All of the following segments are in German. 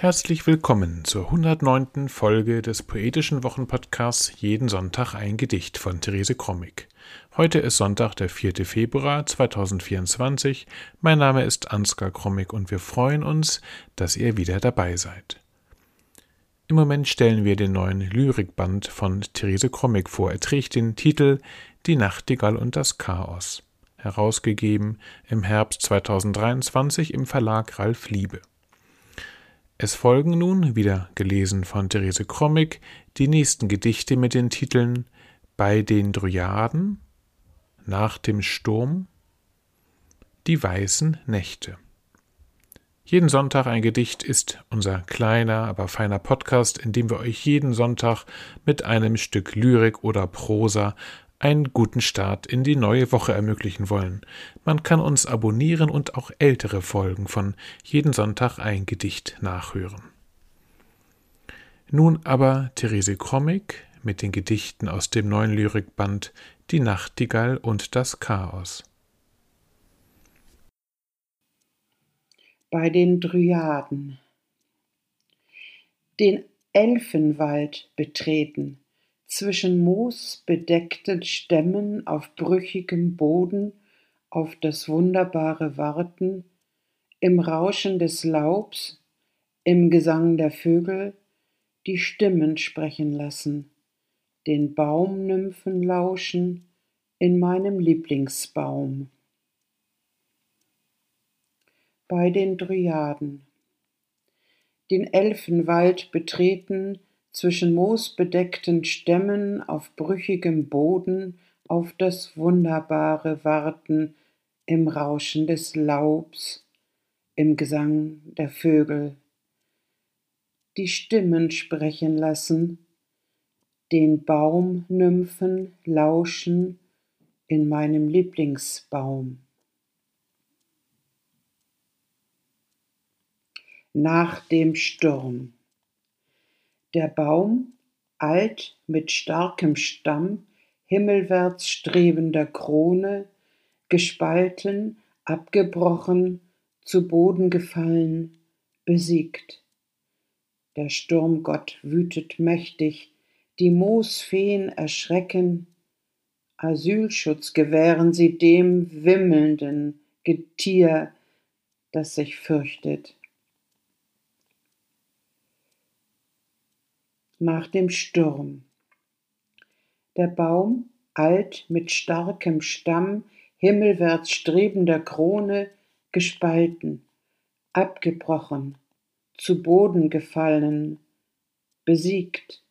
Herzlich willkommen zur 109. Folge des Poetischen Wochenpodcasts Jeden Sonntag ein Gedicht von Therese Krommig. Heute ist Sonntag, der 4. Februar 2024. Mein Name ist Ansgar Krommig und wir freuen uns, dass ihr wieder dabei seid. Im Moment stellen wir den neuen Lyrikband von Therese Krommig vor. Er trägt den Titel Die Nachtigall und das Chaos, herausgegeben im Herbst 2023 im Verlag Ralf Liebe. Es folgen nun, wieder gelesen von Therese Krommig, die nächsten Gedichte mit den Titeln Bei den Dryaden, Nach dem Sturm, Die weißen Nächte. Jeden Sonntag ein Gedicht ist unser kleiner, aber feiner Podcast, in dem wir euch jeden Sonntag mit einem Stück Lyrik oder Prosa einen guten Start in die neue Woche ermöglichen wollen. Man kann uns abonnieren und auch ältere Folgen von jeden Sonntag ein Gedicht nachhören. Nun aber Therese Krommig mit den Gedichten aus dem neuen Lyrikband Die Nachtigall und das Chaos. Bei den Dryaden den Elfenwald betreten, zwischen moosbedeckten Stämmen auf brüchigem Boden auf das Wunderbare warten, im Rauschen des Laubs, im Gesang der Vögel, die Stimmen sprechen lassen, den Baumnymphen lauschen in meinem Lieblingsbaum. Bei den Dryaden. Den Elfenwald betreten, zwischen moosbedeckten Stämmen auf brüchigem Boden auf das Wunderbare warten im Rauschen des Laubs, im Gesang der Vögel. Die Stimmen sprechen lassen, den Baumnymphen lauschen in meinem Lieblingsbaum. Nach dem Sturm. Der Baum, alt mit starkem Stamm, himmelwärts strebender Krone, gespalten, abgebrochen, zu Boden gefallen, besiegt. Der Sturmgott wütet mächtig, die Moosfeen erschrecken, Asylschutz gewähren sie dem wimmelnden Getier, das sich fürchtet. Nach dem Sturm. Der Baum, alt mit starkem Stamm, himmelwärts strebender Krone, gespalten, abgebrochen, zu Boden gefallen, besiegt.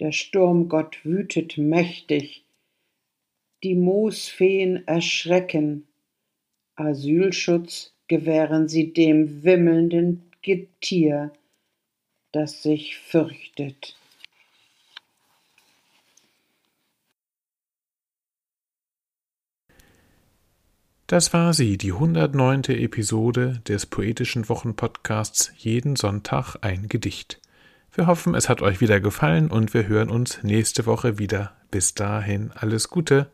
Der Sturmgott wütet mächtig, die Moosfeen erschrecken, Asylschutz gewähren sie dem wimmelnden Getier, das sich fürchtet. Das war sie, die 109. Episode des Poetischen Wochenpodcasts Jeden Sonntag ein Gedicht. Wir hoffen, es hat euch wieder gefallen und wir hören uns nächste Woche wieder. Bis dahin alles Gute.